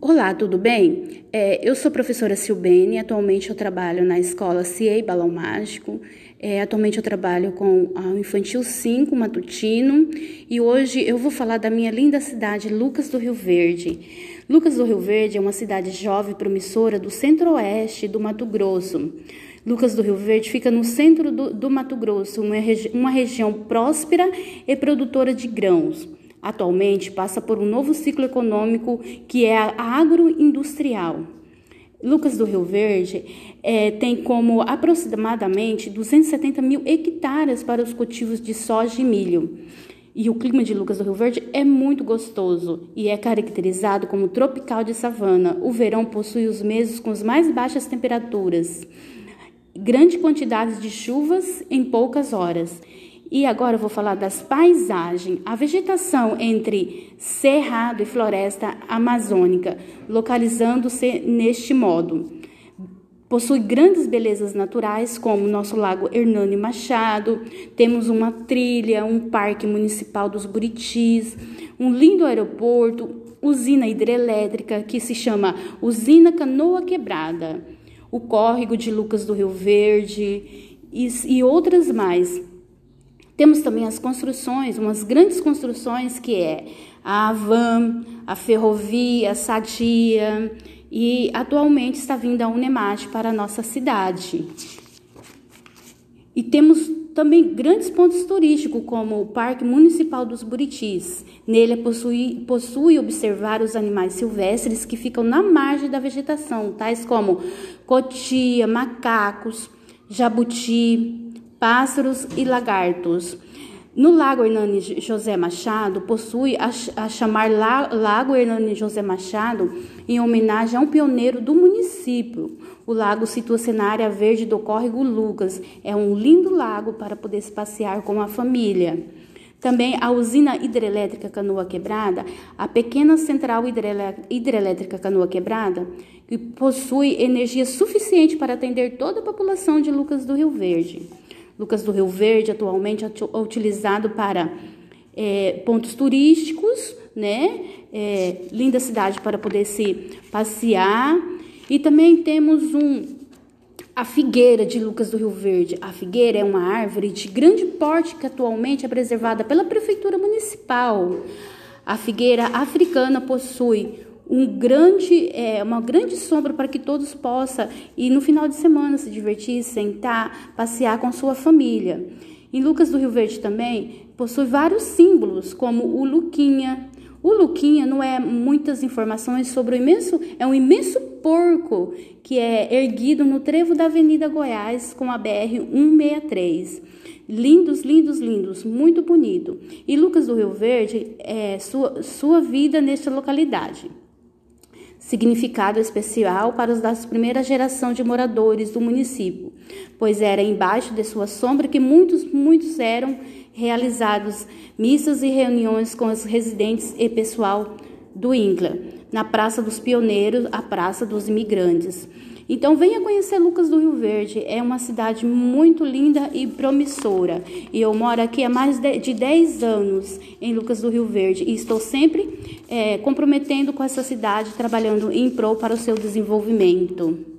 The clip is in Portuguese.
Olá, tudo bem? É, eu sou professora Silbene, atualmente eu trabalho na escola CIEI Balão Mágico. É, atualmente eu trabalho com o Infantil 5 Matutino e hoje eu vou falar da minha linda cidade, Lucas do Rio Verde. Lucas do Rio Verde é uma cidade jovem promissora do centro-oeste do Mato Grosso. Lucas do Rio Verde fica no centro do, do Mato Grosso, uma, regi uma região próspera e produtora de grãos. Atualmente passa por um novo ciclo econômico que é agroindustrial. Lucas do Rio Verde é, tem como aproximadamente 270 mil hectares para os cultivos de soja e milho. E o clima de Lucas do Rio Verde é muito gostoso e é caracterizado como tropical de savana. O verão possui os meses com as mais baixas temperaturas, grande quantidade de chuvas em poucas horas e agora eu vou falar das paisagens. A vegetação entre cerrado e floresta amazônica, localizando-se neste modo. Possui grandes belezas naturais, como o nosso lago Hernani Machado, temos uma trilha, um parque municipal dos Buritis, um lindo aeroporto, usina hidrelétrica que se chama Usina Canoa Quebrada, o córrego de Lucas do Rio Verde e, e outras mais. Temos também as construções, umas grandes construções que é a Avan, a Ferrovia, a Sadia e atualmente está vindo a Unemate para a nossa cidade. E temos também grandes pontos turísticos, como o Parque Municipal dos Buritis. Nele possui, possui observar os animais silvestres que ficam na margem da vegetação, tais como cotia, macacos, jabuti, pássaros e lagartos. No Lago Hernani José Machado, possui a, a chamar La, Lago Hernani José Machado em homenagem a um pioneiro do município. O lago situa-se na área verde do córrego Lucas. É um lindo lago para poder se passear com a família. Também a usina hidrelétrica Canoa Quebrada, a pequena central hidrelétrica Canoa Quebrada, que possui energia suficiente para atender toda a população de Lucas do Rio Verde. Lucas do Rio Verde atualmente é utilizado para é, pontos turísticos, né? É, linda cidade para poder se passear. E também temos um a figueira de Lucas do Rio Verde. A figueira é uma árvore de grande porte que atualmente é preservada pela prefeitura municipal. A figueira africana possui um grande, é, uma grande sombra para que todos possam ir no final de semana se divertir, sentar, passear com sua família. Em Lucas do Rio Verde também possui vários símbolos, como o Luquinha. O Luquinha não é muitas informações sobre o imenso, é um imenso porco que é erguido no trevo da Avenida Goiás com a BR 163. Lindos, lindos, lindos, muito bonito. E Lucas do Rio Verde é sua, sua vida nesta localidade significado especial para os das primeira geração de moradores do município, pois era embaixo de sua sombra que muitos, muitos eram realizados missas e reuniões com os residentes e pessoal do INCLA, na Praça dos Pioneiros, a Praça dos Imigrantes. Então venha conhecer Lucas do Rio Verde, é uma cidade muito linda e promissora. E eu moro aqui há mais de 10 anos em Lucas do Rio Verde e estou sempre é, comprometendo com essa cidade, trabalhando em prol para o seu desenvolvimento.